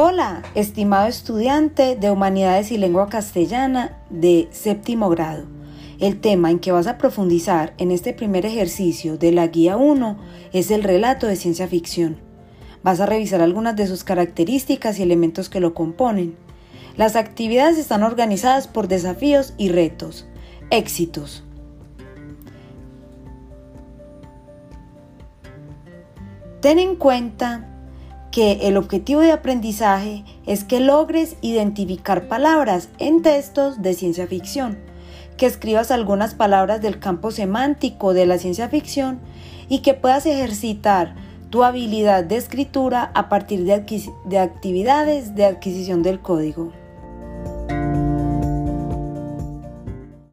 Hola, estimado estudiante de Humanidades y Lengua Castellana de séptimo grado. El tema en que vas a profundizar en este primer ejercicio de la Guía 1 es el relato de ciencia ficción. Vas a revisar algunas de sus características y elementos que lo componen. Las actividades están organizadas por desafíos y retos. Éxitos. Ten en cuenta que el objetivo de aprendizaje es que logres identificar palabras en textos de ciencia ficción, que escribas algunas palabras del campo semántico de la ciencia ficción y que puedas ejercitar tu habilidad de escritura a partir de, de actividades de adquisición del código.